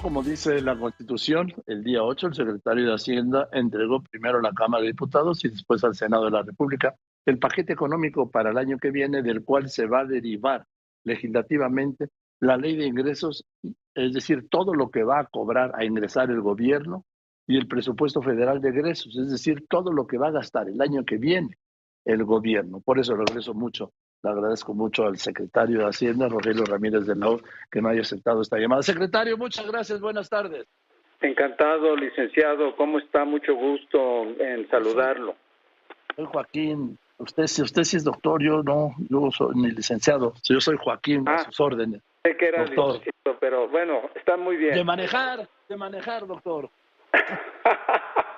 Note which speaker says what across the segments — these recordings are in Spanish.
Speaker 1: como dice la Constitución, el día 8 el secretario de Hacienda entregó primero a la Cámara de Diputados y después al Senado de la República el paquete económico para el año que viene, del cual se va a derivar legislativamente la ley de ingresos, es decir, todo lo que va a cobrar, a ingresar el gobierno y el presupuesto federal de egresos, es decir, todo lo que va a gastar el año que viene el gobierno. Por eso regreso mucho, le agradezco mucho al secretario de Hacienda, Rogelio Ramírez de la que me haya aceptado esta llamada. Secretario, muchas gracias, buenas tardes.
Speaker 2: Encantado, licenciado, ¿cómo está? Mucho gusto en saludarlo.
Speaker 1: Soy Joaquín, usted, si usted sí es doctor, yo no, yo soy ni licenciado, yo soy Joaquín, a ah, sus órdenes.
Speaker 2: Sé que era licenciado, pero bueno, está muy bien.
Speaker 1: De manejar, de manejar, doctor.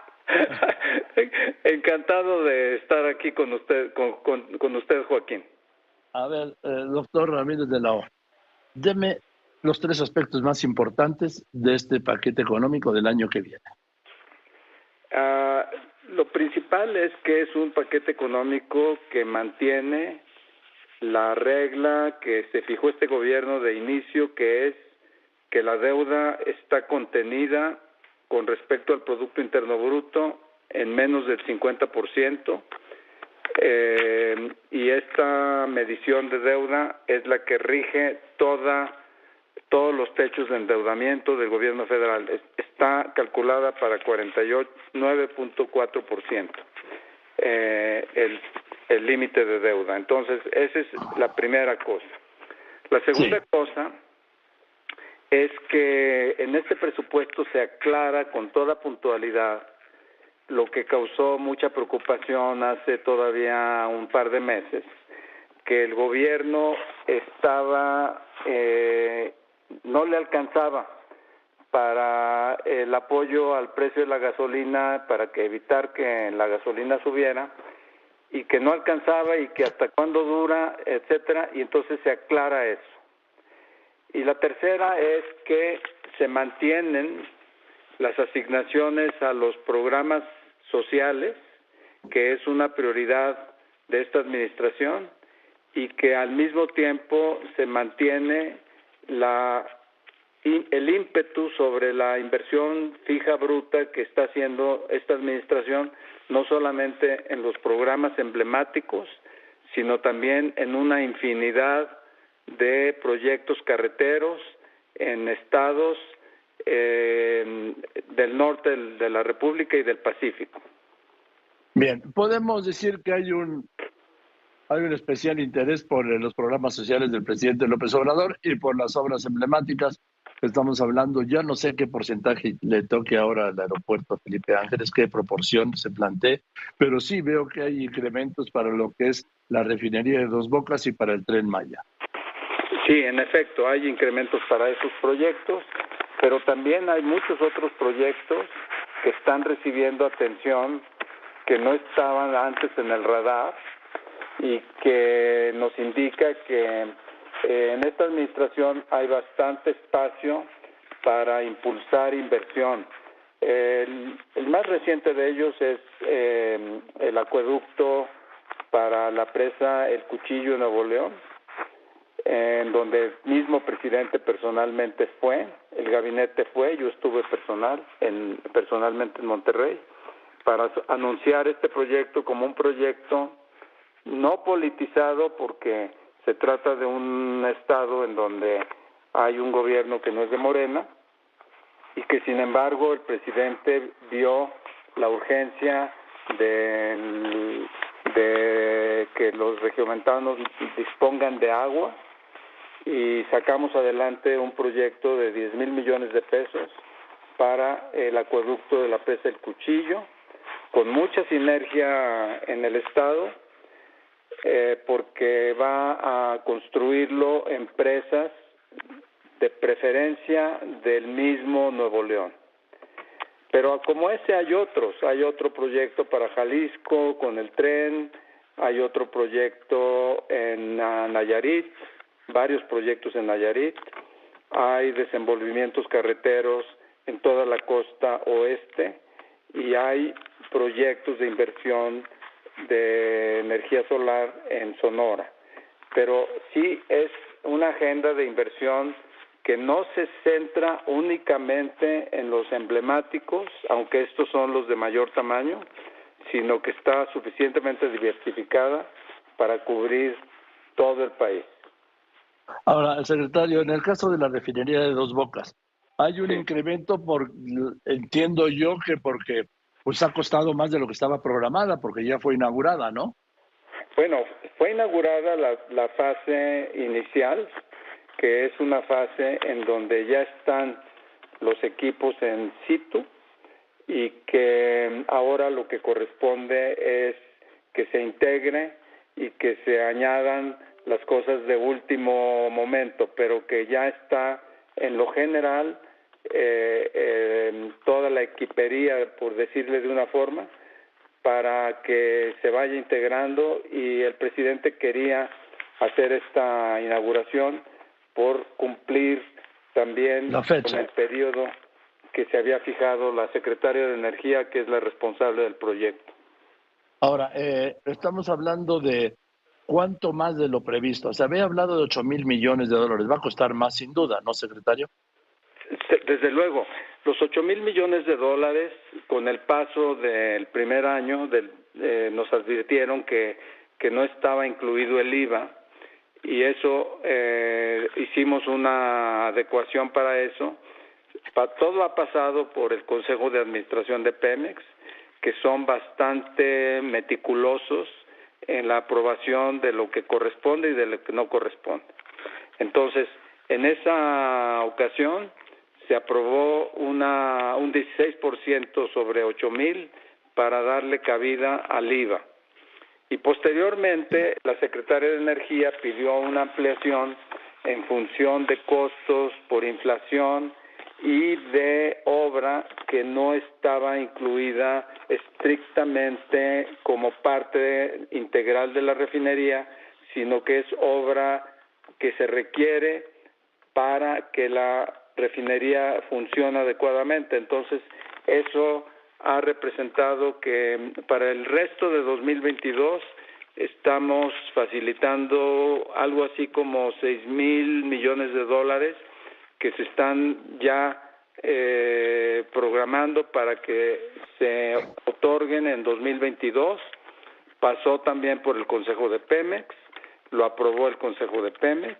Speaker 2: Encantado de estar aquí con usted, con, usted, Joaquín.
Speaker 1: A ver, eh, doctor Ramírez de la O, deme los tres aspectos más importantes de este paquete económico del año que viene.
Speaker 2: Ah, lo principal es que es un paquete económico que mantiene la regla que se fijó este gobierno de inicio, que es que la deuda está contenida con respecto al Producto Interno Bruto en menos del 50%. Eh, y esta medición de deuda es la que rige toda todos los techos de endeudamiento del gobierno federal. Está calculada para 49.4% eh, el el límite de deuda. Entonces, esa es la primera cosa. La segunda cosa es que en este presupuesto se aclara con toda puntualidad lo que causó mucha preocupación hace todavía un par de meses, que el gobierno estaba, eh, no le alcanzaba para el apoyo al precio de la gasolina, para que evitar que la gasolina subiera, y que no alcanzaba y que hasta cuándo dura, etcétera, y entonces se aclara eso. Y la tercera es que se mantienen las asignaciones a los programas sociales, que es una prioridad de esta administración, y que al mismo tiempo se mantiene la, el ímpetu sobre la inversión fija bruta que está haciendo esta administración, no solamente en los programas emblemáticos, sino también en una infinidad de proyectos carreteros en estados eh, del norte de la República y del Pacífico.
Speaker 1: Bien, podemos decir que hay un hay un especial interés por los programas sociales del presidente López Obrador y por las obras emblemáticas que estamos hablando. Ya no sé qué porcentaje le toque ahora al aeropuerto Felipe Ángeles, qué proporción se plantee, pero sí veo que hay incrementos para lo que es la refinería de Dos Bocas y para el tren Maya.
Speaker 2: Sí, en efecto, hay incrementos para esos proyectos, pero también hay muchos otros proyectos que están recibiendo atención que no estaban antes en el radar y que nos indica que eh, en esta administración hay bastante espacio para impulsar inversión. El, más reciente de ellos es eh, el acueducto para la presa El Cuchillo de Nuevo León, en donde el mismo presidente personalmente fue, el gabinete fue, yo estuve personal, en, personalmente en Monterrey, para anunciar este proyecto como un proyecto no politizado porque se trata de un estado en donde hay un gobierno que no es de Morena y que sin embargo el presidente vio la urgencia de, de que los regiomontanos dispongan de agua y sacamos adelante un proyecto de 10 mil millones de pesos para el acueducto de la presa El Cuchillo, con mucha sinergia en el Estado, eh, porque va a construirlo empresas de preferencia del mismo Nuevo León. Pero como ese hay otros, hay otro proyecto para Jalisco con el tren, hay otro proyecto en Nayarit, varios proyectos en Nayarit, hay desenvolvimientos carreteros en toda la costa oeste y hay proyectos de inversión de energía solar en Sonora. Pero sí es una agenda de inversión que no se centra únicamente en los emblemáticos, aunque estos son los de mayor tamaño, sino que está suficientemente diversificada para cubrir todo el país.
Speaker 1: Ahora, secretario, en el caso de la refinería de Dos Bocas, hay un incremento por, entiendo yo que porque pues ha costado más de lo que estaba programada, porque ya fue inaugurada, ¿no?
Speaker 2: Bueno, fue inaugurada la, la fase inicial, que es una fase en donde ya están los equipos en situ y que ahora lo que corresponde es que se integre y que se añadan las cosas de último momento, pero que ya está en lo general eh, toda la equipería, por decirle de una forma, para que se vaya integrando y el presidente quería hacer esta inauguración por cumplir también con el periodo que se había fijado la secretaria de Energía, que es la responsable del proyecto.
Speaker 1: Ahora, eh, estamos hablando de cuánto más de lo previsto. Se había hablado de 8 mil millones de dólares. Va a costar más sin duda, ¿no, secretario?
Speaker 2: Desde luego, los 8 mil millones de dólares, con el paso del primer año, del, eh, nos advirtieron que, que no estaba incluido el IVA y eso eh, hicimos una adecuación para eso. todo ha pasado por el Consejo de Administración de Pemex, que son bastante meticulosos en la aprobación de lo que corresponde y de lo que no corresponde. Entonces, en esa ocasión se aprobó una, un 16% sobre 8 mil para darle cabida al IVA. Y posteriormente la Secretaría de Energía pidió una ampliación en función de costos por inflación y de obra que no estaba incluida estrictamente como parte integral de la refinería, sino que es obra que se requiere para que la refinería funcione adecuadamente. Entonces, eso ha representado que para el resto de 2022 estamos facilitando algo así como seis mil millones de dólares que se están ya eh, programando para que se otorguen en 2022. Pasó también por el Consejo de Pemex, lo aprobó el Consejo de Pemex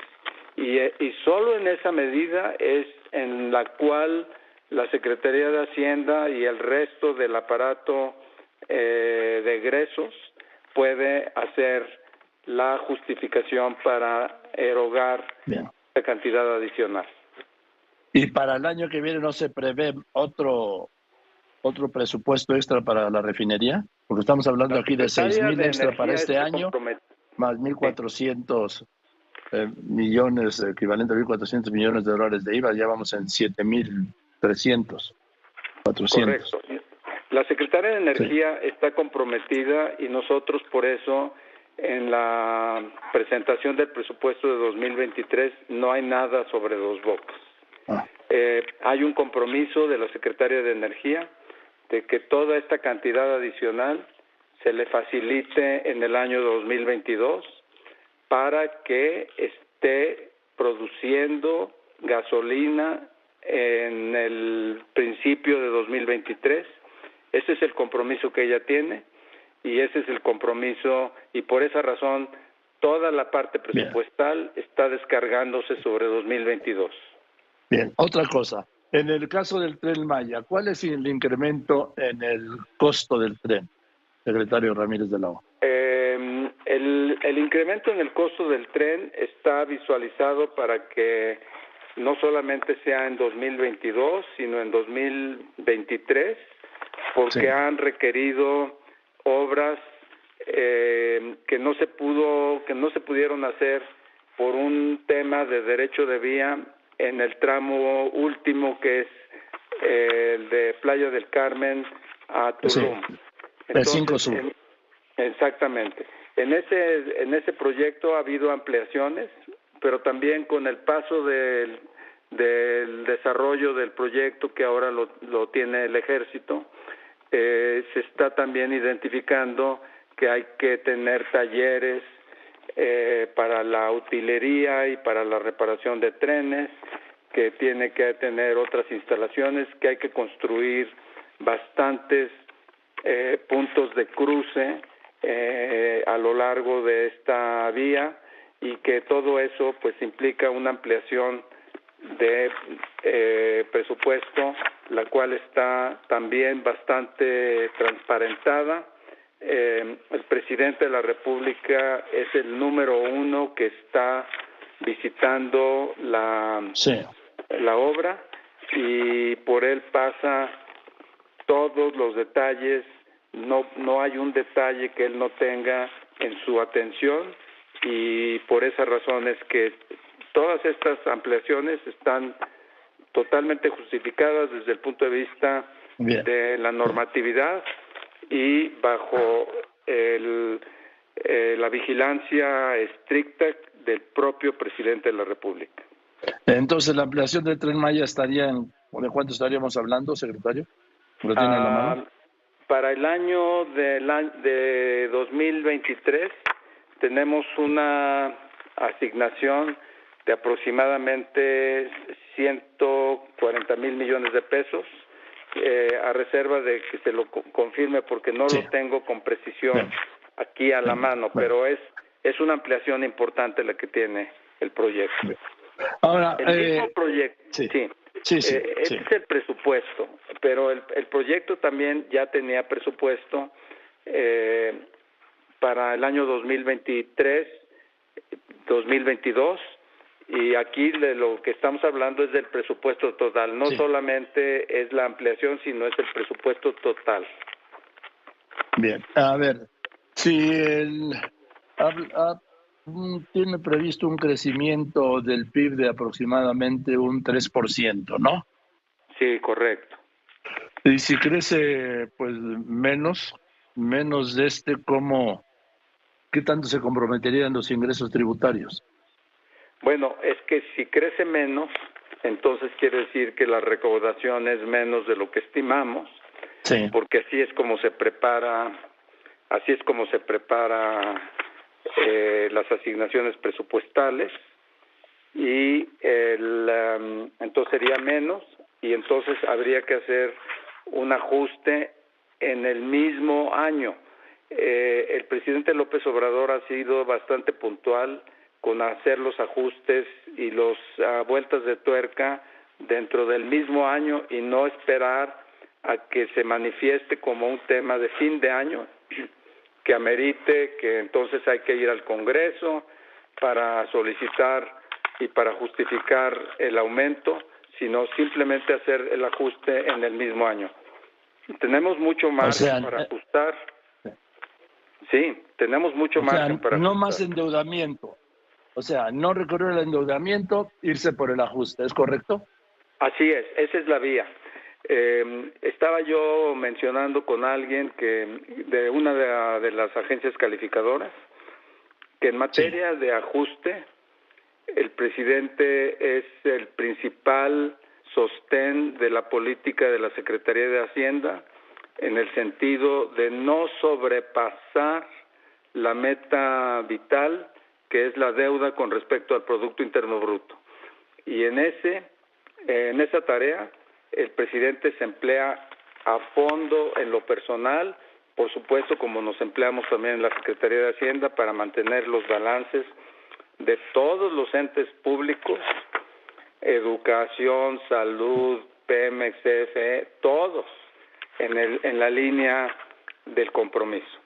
Speaker 2: y, y solo en esa medida es en la cual la Secretaría de Hacienda y el resto del aparato eh, de egresos puede hacer la justificación para erogar la cantidad adicional.
Speaker 1: Y para el año que viene no se prevé otro otro presupuesto extra para la refinería, porque estamos hablando aquí de seis mil extra para este año, más 1.400 eh, millones, equivalente a 1.400 millones de dólares de IVA, ya vamos en 7.300, 400.
Speaker 2: Correcto. La Secretaría de Energía está comprometida y nosotros por eso en la presentación del presupuesto de 2023 no hay nada sobre dos bocas. Ah. Eh, hay un compromiso de la Secretaría de Energía de que toda esta cantidad adicional se le facilite en el año 2022 para que esté produciendo gasolina en el principio de 2023. Ese es el compromiso que ella tiene y ese es el compromiso y por esa razón toda la parte presupuestal está descargándose sobre 2022.
Speaker 1: Bien, otra cosa. En el caso del tren Maya, ¿cuál es el incremento en el costo del tren, secretario Ramírez de la O?
Speaker 2: El, el incremento en el costo del tren está visualizado para que no solamente sea en 2022, sino en 2023, porque han requerido obras eh, que no se pudo, que no se pudieron hacer por un tema de derecho de vía en el tramo último que es eh, el de Playa del Carmen a Tulum.
Speaker 1: el 5 Sur.
Speaker 2: exactamente. En ese, en ese proyecto ha habido ampliaciones, pero también con el paso del, del desarrollo del proyecto que ahora lo, lo tiene el ejército, eh, se está también identificando que hay que tener talleres eh, para la utilería y para la reparación de trenes, que tiene que tener otras instalaciones, que hay que construir bastantes eh, puntos de cruce eh, a lo largo de esta vía y que todo eso pues implica una ampliación de eh, presupuesto, la cual está también bastante transparentada. Eh, el presidente de la República es el número uno que está visitando la, la obra y por él pasa todos los detalles, no, no hay un detalle que él no tenga en su atención y por esa razón es que todas estas ampliaciones están totalmente justificadas desde el punto de vista de la normatividad y bajo el, eh, la vigilancia estricta del propio presidente de la República.
Speaker 1: Entonces, la ampliación del Tren Maya estaría en, ¿de cuánto estaríamos hablando, secretario? ¿Lo tiene en la mano? Ah,
Speaker 2: para el año de, de 2023 tenemos una asignación de aproximadamente 140 mil millones de pesos, eh, a reserva de que se lo confirme porque no lo tengo con precisión aquí a la mano, pero es, es una ampliación importante la que tiene el proyecto.
Speaker 1: Ahora,
Speaker 2: el mismo eh, proyecto, sí, sí, sí, eh, es el presupuesto, pero el, el proyecto también ya tenía presupuesto eh, para el año 2023, 2022 y aquí de lo que estamos hablando es del presupuesto total, no solamente es la ampliación, sino es el presupuesto total.
Speaker 1: Bien, a ver, si el, tiene previsto un crecimiento del PIB de aproximadamente un 3%, ¿no?
Speaker 2: Sí, correcto.
Speaker 1: Y si crece pues menos, menos de este, ¿cómo, qué tanto se comprometerían los ingresos tributarios?
Speaker 2: Bueno, es que si crece menos, entonces quiere decir que la recaudación es menos de lo que estimamos, porque así es como se prepara, así es como se prepara eh, las asignaciones presupuestales y el, um, entonces sería menos y entonces habría que hacer un ajuste en el mismo año. Eh, el presidente López Obrador ha sido bastante puntual con hacer los ajustes y las ah, vueltas de tuerca dentro del mismo año y no esperar a que se manifieste como un tema de fin de año que amerite que entonces hay que ir al Congreso para solicitar y para justificar el aumento, sino simplemente hacer el ajuste en el mismo año. Tenemos mucho más para eh, ajustar. Sí, tenemos mucho más para
Speaker 1: no más endeudamiento. O sea, no recurrir al endeudamiento, irse por el ajuste, ¿es correcto?
Speaker 2: Así es, esa es la vía. Eh, estaba yo mencionando con alguien que de una de, las agencias calificadoras que en materia de ajuste el presidente es el principal sostén de la política de la Secretaría de Hacienda en el sentido de no sobrepasar la meta vital que es la deuda con respecto al Producto Interno Bruto. Y en, ese, en esa tarea el presidente se emplea a fondo en lo personal, por supuesto como nos empleamos también en la Secretaría de Hacienda para mantener los balances de todos los entes públicos, educación, salud, Pemex, CFE, todos en, el, en la línea del compromiso.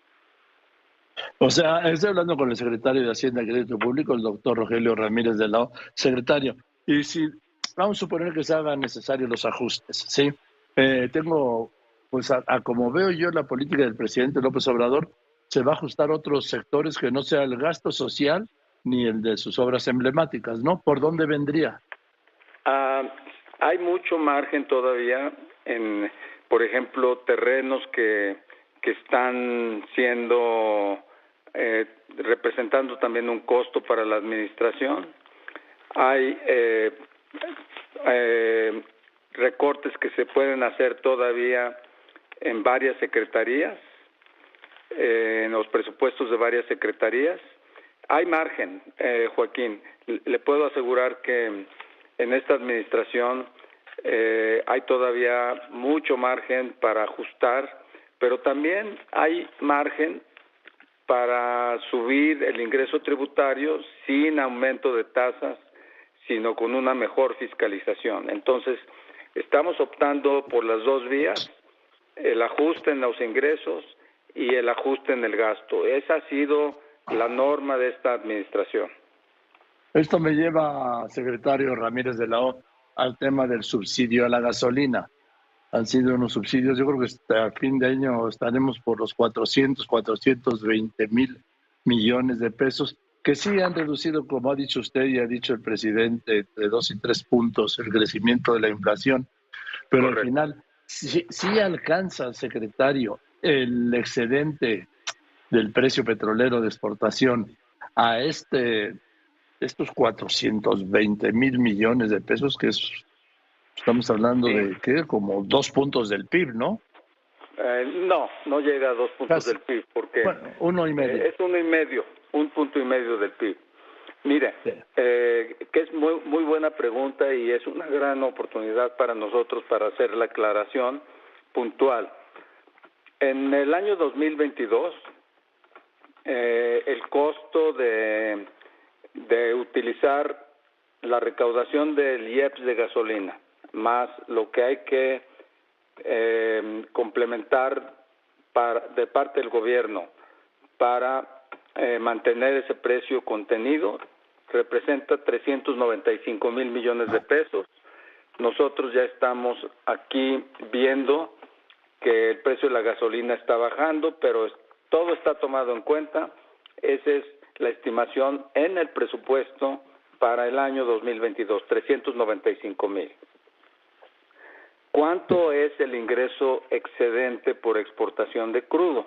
Speaker 1: O sea, estoy hablando con el secretario de Hacienda y Crédito Público, el doctor Rogelio Ramírez de la Secretario, y si vamos a suponer que se hagan necesarios los ajustes, ¿sí? Eh, tengo, pues a, como veo yo la política del presidente López Obrador, se va a ajustar otros sectores que no sea el gasto social ni el de sus obras emblemáticas, ¿no? ¿Por dónde vendría?
Speaker 2: Ah, hay mucho margen todavía en, por ejemplo, terrenos que, que están siendo eh, representando también un costo para la administración. Hay eh, eh, recortes que se pueden hacer todavía en varias secretarías, en los presupuestos de varias secretarías. Hay margen, Joaquín. Le puedo asegurar que en esta administración eh, hay todavía mucho margen para ajustar, pero también hay margen para subir el ingreso tributario sin aumento de tasas, sino con una mejor fiscalización. Entonces, estamos optando por las dos vías, el ajuste en los ingresos y el ajuste en el gasto. Esa ha sido la norma de esta administración.
Speaker 1: Esto me lleva, secretario Ramírez de la O, al tema del subsidio a la gasolina. Han sido unos subsidios, yo creo que hasta fin de año estaremos por los 400, 420 mil millones de pesos, que sí han reducido, como ha dicho usted y ha dicho el presidente, de dos y tres puntos el crecimiento de la inflación. Pero al final, sí, sí alcanza, secretario, el excedente del precio petrolero de exportación a este estos 420 mil millones de pesos, que es, estamos hablando de que como dos puntos del PIB, ¿no?
Speaker 2: Eh, no, no llega a dos puntos del PIB, porque
Speaker 1: uno y medio.
Speaker 2: es uno y medio, un punto y medio del PIB. Mire, eh, que es muy, muy buena pregunta y es una gran oportunidad para nosotros para hacer la aclaración puntual. En el año 2022, eh, el costo de de utilizar la recaudación del IEPS de gasolina, más lo que hay que eh, complementar de parte del gobierno para eh, mantener ese precio contenido, representa 395 mil millones de pesos. Nosotros ya estamos aquí viendo que el precio de la gasolina está bajando, pero todo está tomado en cuenta. Ese es la estimación en el presupuesto para el año 2022, 395 mil. ¿Cuánto es el ingreso excedente por exportación de crudo?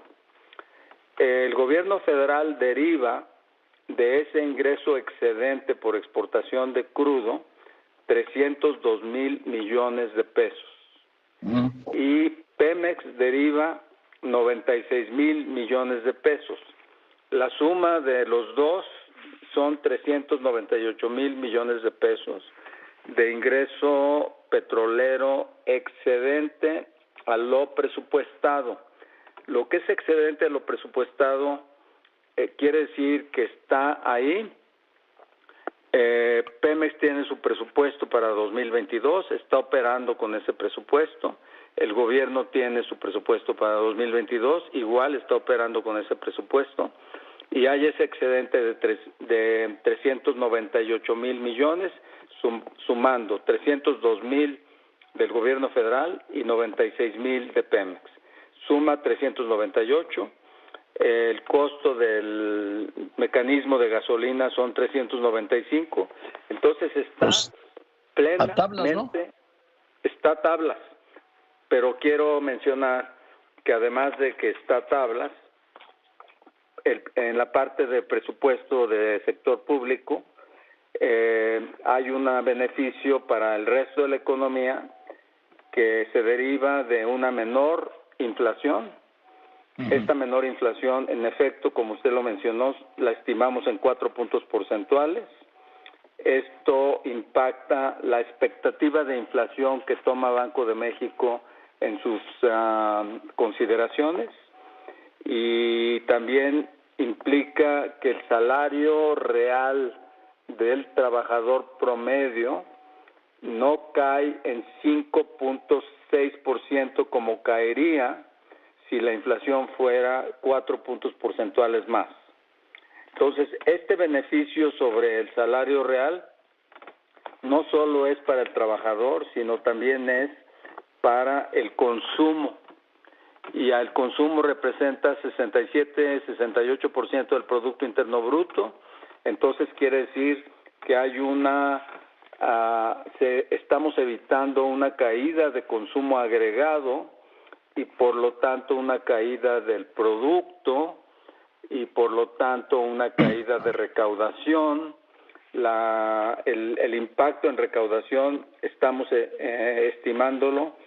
Speaker 2: El gobierno federal deriva de ese ingreso excedente por exportación de crudo 302 mil millones de pesos. Y Pemex deriva 96 mil millones de pesos. La suma de los dos son 398 mil millones de pesos de ingreso petrolero excedente a lo presupuestado. Lo que es excedente a lo presupuestado eh, quiere decir que está ahí. Eh, Pemex tiene su presupuesto para 2022, está operando con ese presupuesto. El gobierno tiene su presupuesto para 2022, igual está operando con ese presupuesto y hay ese excedente de, tres, de 398 mil millones, sumando 302 mil del gobierno federal y 96 mil de Pemex. Suma 398. El costo del mecanismo de gasolina son 395. Entonces está pues, plenamente, tablas, está a tablas. Pero quiero mencionar que además de que está a tablas, en la parte de presupuesto de sector público eh, hay un beneficio para el resto de la economía que se deriva de una menor inflación. Esta menor inflación, en efecto, como usted lo mencionó, la estimamos en cuatro puntos porcentuales. Esto impacta la expectativa de inflación que toma Banco de México en sus ah, consideraciones y también implica que el salario real del trabajador promedio no cae en 5.6% como caería si la inflación fuera cuatro puntos porcentuales más. Entonces, este beneficio sobre el salario real no solo es para el trabajador, sino también es para el consumo y al consumo representa 67-68% del Producto Interno Bruto. Entonces quiere decir que hay una, uh, se, estamos evitando una caída de consumo agregado y por lo tanto una caída del producto y por lo tanto una caída de recaudación. La, el, el impacto en recaudación estamos eh, eh estimándolo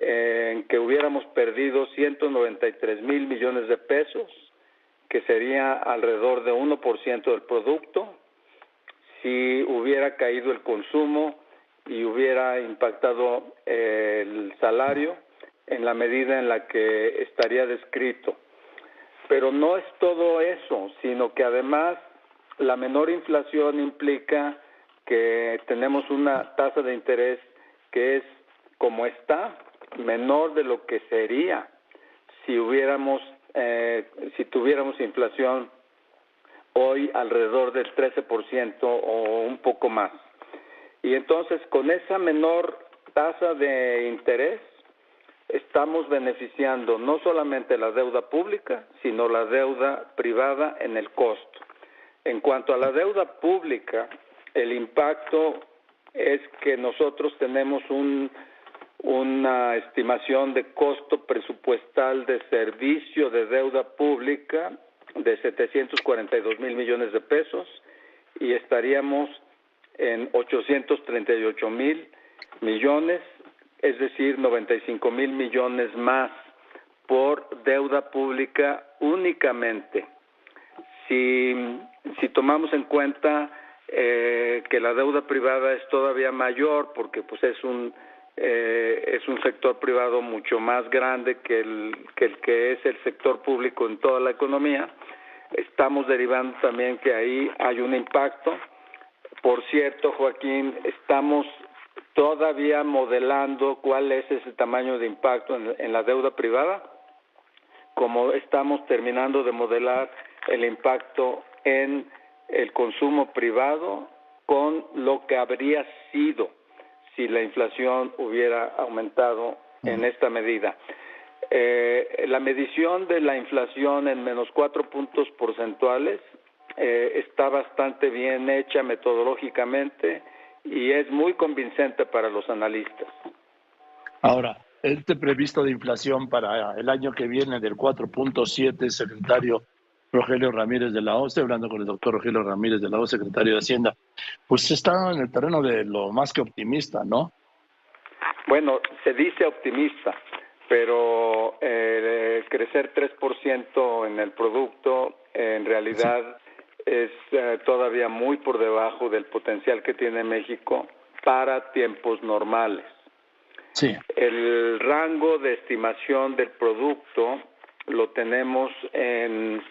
Speaker 2: en que hubiéramos perdido 193 mil millones de pesos, que sería alrededor de 1% del producto. Si hubiera caído el consumo, y hubiera impactado el salario en la medida en la que estaría descrito. Pero no es todo eso, sino que además la menor inflación implica que tenemos una tasa de interés que es como está, menor de lo que sería si hubiéramos, eh, si tuviéramos inflación hoy alrededor del 13% o un poco más. Y entonces con esa menor tasa de interés estamos beneficiando no solamente la deuda pública, sino la deuda privada en el costo. En cuanto a la deuda pública, el impacto es que nosotros tenemos un, una estimación de costo presupuestal de servicio de deuda pública de 742 mil millones de pesos y estaríamos en 838 mil millones, es decir, 95 mil millones más por deuda pública únicamente. Si, si tomamos en cuenta eh, que la deuda privada es todavía mayor porque pues es un eh, es un sector privado mucho más grande que el, que el que es el sector público en toda la economía. Estamos derivando también que ahí hay un impacto. Por cierto, Joaquín, estamos todavía modelando cuál es ese tamaño de impacto en, en la deuda privada, como estamos terminando de modelar el impacto en el consumo privado con lo que habría sido si la inflación hubiera aumentado en esta medida. Eh, la medición de la inflación en menos cuatro puntos porcentuales eh, está bastante bien hecha metodológicamente y es muy convincente para los analistas.
Speaker 1: Ahora, este previsto de inflación para el año que viene del 4.7, secretario, Rogelio Ramírez de la O, estoy hablando con el doctor Rogelio Ramírez de la O, secretario de Hacienda, pues está en el terreno de lo más que optimista, ¿no?
Speaker 2: Bueno, se dice optimista, pero eh, crecer 3% en el producto en realidad es eh, todavía muy por debajo del potencial que tiene México para tiempos normales.
Speaker 1: Sí.
Speaker 2: El rango de estimación del producto lo tenemos en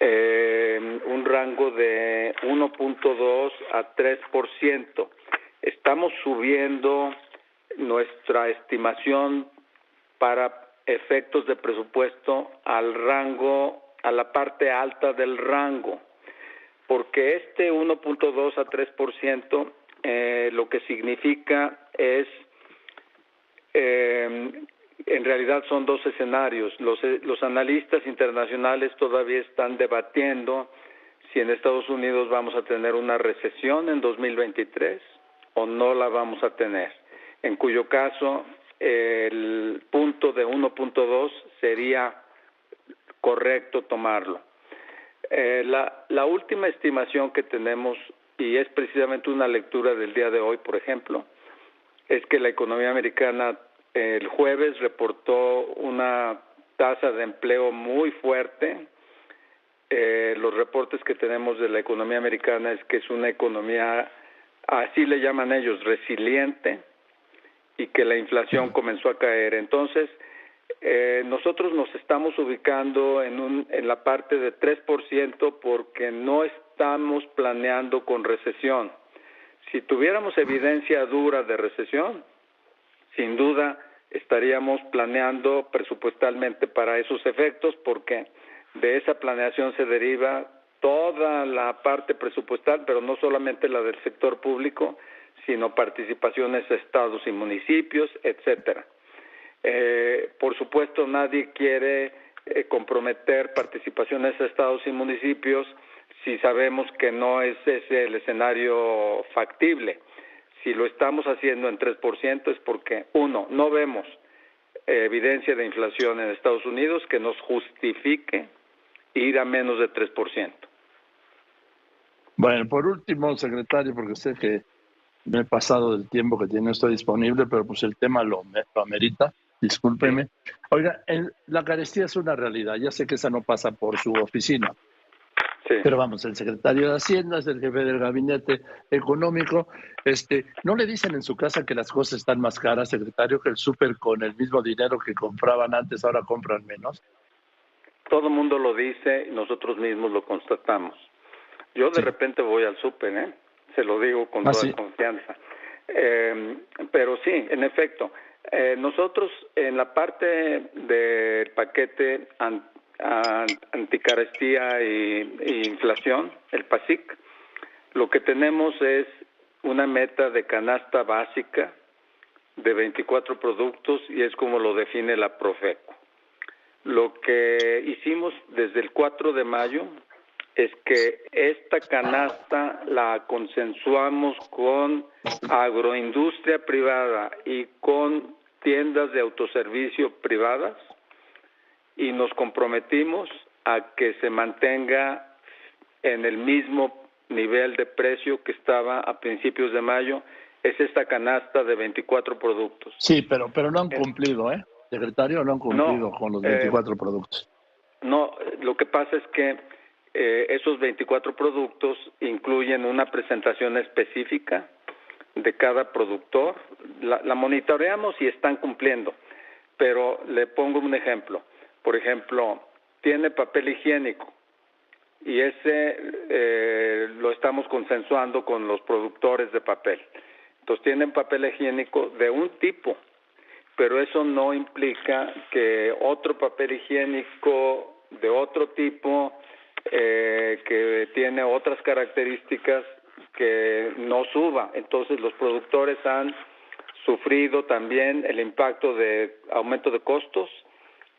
Speaker 2: eh, un rango de 1.2 a 3%. Estamos subiendo nuestra estimación para efectos de presupuesto al rango, a la parte alta del rango, porque este 1.2 a 3% eh, lo que significa es eh, en realidad son dos escenarios. Los, eh, los analistas internacionales todavía están debatiendo si en Estados Unidos vamos a tener una recesión en 2023 o no la vamos a tener, en cuyo caso el punto de 1.2 sería correcto tomarlo. Eh, la, la última estimación que tenemos, y es precisamente una lectura del día de hoy, por ejemplo, es que la economía americana el jueves reportó una tasa de empleo muy fuerte. Eh, los reportes que tenemos de la economía americana es que es una economía, así le llaman ellos, resiliente y que la inflación comenzó a caer. Entonces, eh, nosotros nos estamos ubicando en, un, en la parte de 3% porque no estamos planeando con recesión. Si tuviéramos evidencia dura de recesión, sin duda estaríamos planeando presupuestalmente para esos efectos porque de esa planeación se deriva toda la parte presupuestal, pero no solamente la del sector público, sino participaciones estados y municipios, etcétera. Eh, por supuesto, nadie quiere eh, comprometer participaciones a estados y municipios si sabemos que no es ese el escenario factible. Si lo estamos haciendo en 3% es porque, uno, no vemos eh, evidencia de inflación en Estados Unidos que nos justifique ir a menos de 3%.
Speaker 1: Bueno, por último, secretario, porque sé que me he pasado del tiempo que tiene esto disponible, pero pues el tema lo, lo amerita, discúlpeme. Oiga, la carestía es una realidad, ya sé que esa no pasa por su oficina, Pero vamos, el secretario de Hacienda es el jefe del gabinete económico. Este, ¿No le dicen en su casa que las cosas están más caras, secretario, que el súper con el mismo dinero que compraban antes ahora compran menos?
Speaker 2: Todo el mundo lo dice y nosotros mismos lo constatamos. Yo de repente voy al súper, ¿eh? se lo digo con ah, toda confianza. Eh, pero sí, en efecto, eh, nosotros en la parte del paquete anticarestía e, inflación, el PASIC, lo que tenemos es una meta de canasta básica de 24 productos y es como lo define la Profeco. Lo que hicimos desde el 4 de mayo es que esta canasta la consensuamos con agroindustria privada y con tiendas de autoservicio privadas y nos comprometimos a que se mantenga en el mismo nivel de precio que estaba a principios de mayo. Es esta canasta de 24 productos.
Speaker 1: Sí, pero, pero no han eh, cumplido, ¿eh? Secretario, no han cumplido con los 24 eh, productos.
Speaker 2: No, lo que pasa es que eh, esos 24 productos incluyen una presentación específica de cada productor. La, la monitoreamos y están cumpliendo. Pero le pongo un ejemplo por ejemplo, tiene papel higiénico y ese eh, lo estamos consensuando con los productores de papel. Entonces tienen papel higiénico de un tipo, pero eso no implica que otro papel higiénico de otro tipo eh, que tiene otras características que no suba. Entonces los productores han sufrido también el impacto de aumento de costos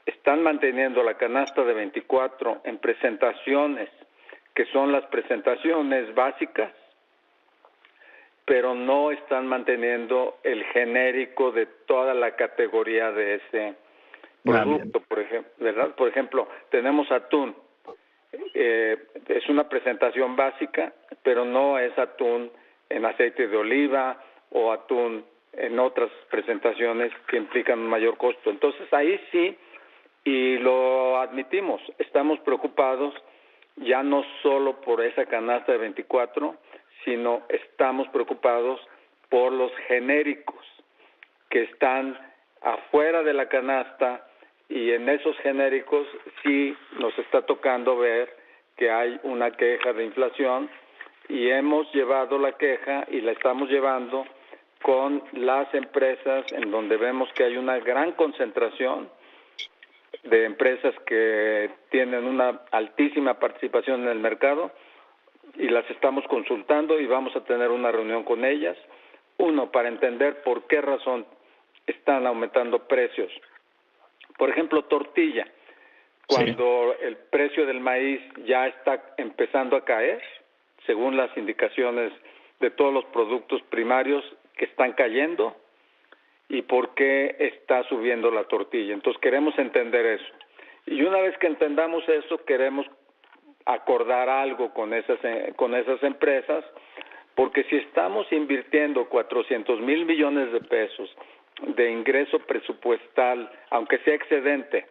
Speaker 2: están manteniendo la canasta de 24 en presentaciones, que son las presentaciones básicas, pero no están manteniendo el genérico de toda la categoría de ese producto, por ejemplo, ¿verdad? Por ejemplo, tenemos atún. Eh, es una presentación básica, pero no es atún en aceite de oliva o atún en otras presentaciones que implican un mayor costo. Entonces ahí sí y lo admitimos, estamos preocupados ya no solo por esa canasta de 24, sino estamos preocupados por los genéricos que están afuera de la canasta y en esos genéricos sí nos está tocando ver que hay una queja de inflación y hemos llevado la queja y la estamos llevando con las empresas en donde vemos que hay una gran concentración de empresas que tienen una altísima participación en el mercado y las estamos consultando y vamos a tener una reunión con ellas. Uno, para entender por qué razón están aumentando precios. Por ejemplo, tortilla. Cuando el precio del maíz ya está empezando a caer, según las indicaciones de todos los productos primarios que están cayendo, y por qué está subiendo la tortilla. Entonces queremos entender eso. Y una vez que entendamos eso, queremos acordar algo con esas, con esas empresas, porque si estamos invirtiendo 400 mil millones de pesos de ingreso presupuestal, aunque sea excedente,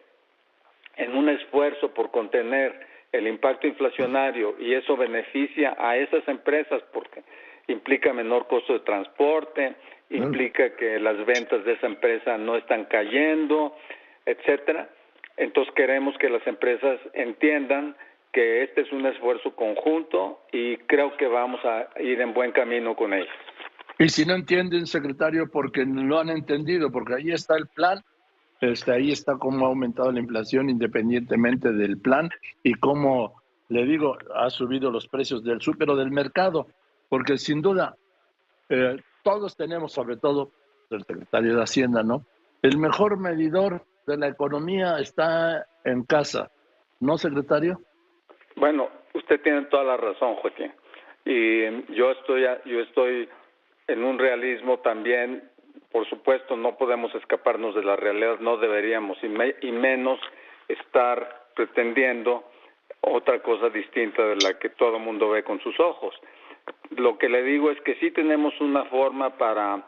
Speaker 2: en un esfuerzo por contener el impacto inflacionario y eso beneficia a esas empresas porque implica menor costo de transporte, implica que las ventas de esa empresa no están cayendo, etcétera. Entonces queremos que las empresas entiendan que este es un esfuerzo conjunto y creo que vamos a ir en buen camino con ellos.
Speaker 1: Y si no entienden, secretario, porque no lo han entendido, porque ahí está el plan, este, ahí está cómo ha aumentado la inflación independientemente del plan y cómo, le digo, ha subido los precios del súper o del mercado, porque sin duda eh, todos tenemos, sobre todo el secretario de Hacienda, ¿no? El mejor medidor de la economía está en casa, ¿no, secretario?
Speaker 2: Bueno, usted tiene toda la razón, Joaquín. Y yo estoy, yo estoy en un realismo también, por supuesto, no podemos escaparnos de la realidad, no deberíamos, y, y menos estar pretendiendo otra cosa distinta de la que todo el mundo ve con sus ojos lo que le digo es que sí tenemos una forma para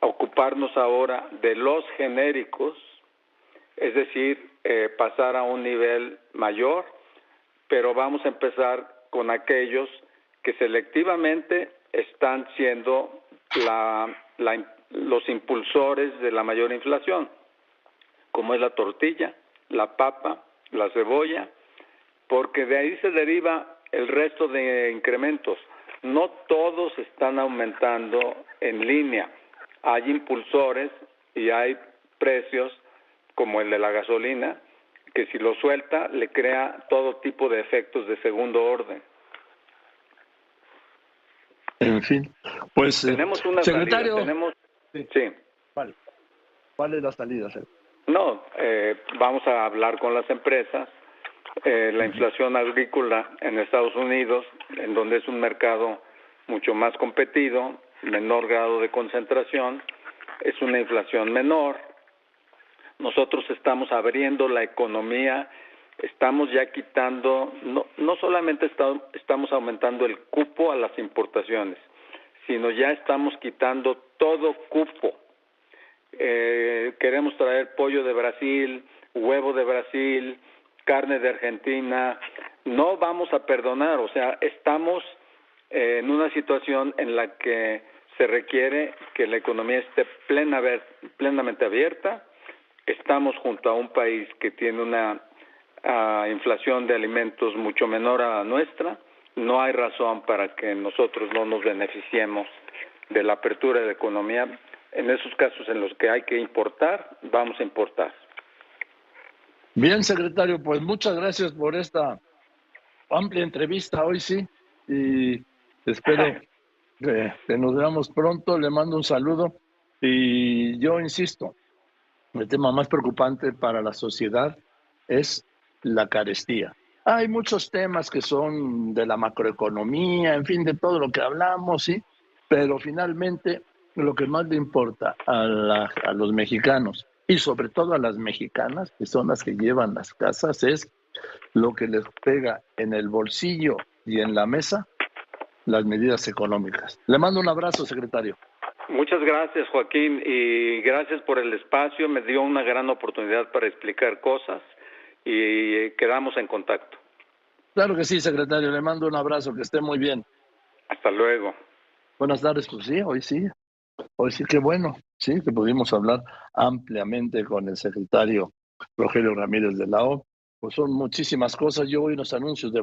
Speaker 2: ocuparnos ahora de los genéricos, es decir, eh, pasar a un nivel mayor, pero vamos a empezar con aquellos que selectivamente están siendo los impulsores de la mayor inflación, como es la tortilla, la papa, la cebolla, porque de ahí se deriva el resto de incrementos. No todos están aumentando en línea. Hay impulsores y hay precios como el de la gasolina, que si lo suelta le crea todo tipo de efectos de segundo orden.
Speaker 1: En fin, pues
Speaker 2: eh, tenemos una
Speaker 1: secretario,
Speaker 2: tenemos sí.
Speaker 1: ¿Cuál? es la salida?
Speaker 2: No, eh, vamos a hablar con las empresas. Eh, la inflación agrícola en Estados Unidos, en donde es un mercado mucho más competido, menor grado de concentración, es una inflación menor. Nosotros estamos abriendo la economía, estamos ya quitando, no, no solamente estamos aumentando el cupo a las importaciones, sino ya estamos quitando todo cupo. Eh, queremos traer pollo de Brasil, huevo de Brasil, carne de Argentina. No vamos a perdonar, o sea, estamos eh, en una situación en la que se requiere que la economía esté plena, plenamente abierta. Estamos junto a un país que tiene una uh, inflación de alimentos mucho menor a la nuestra. No hay razón para que nosotros no nos beneficiemos de la apertura de la economía. En esos casos en los que hay que importar, vamos a importar.
Speaker 1: Bien, secretario, pues muchas gracias por esta amplia entrevista hoy sí y espero que, nos veamos pronto. Le mando un saludo y yo insisto, el tema más preocupante para la sociedad es la carestía. Hay muchos temas que son de la macroeconomía, en fin, de todo lo que hablamos, sí, pero finalmente lo que más le importa a, a los mexicanos y sobre todo a las mexicanas, que son las que llevan las casas, es lo que les pega en el bolsillo y en la mesa las medidas económicas. Le mando un abrazo, secretario.
Speaker 2: Muchas gracias, Joaquín, y gracias por el espacio. Me dio una gran oportunidad para explicar cosas y quedamos en contacto.
Speaker 1: Claro que sí, secretario. Le mando un abrazo, que esté muy bien.
Speaker 2: Hasta luego.
Speaker 1: Buenas tardes, pues sí, hoy sí. Hoy sí que bueno, sí, que pudimos hablar ampliamente con el secretario Rogelio Ramírez de la O. Pues son muchísimas cosas. Yo hoy unos anuncios de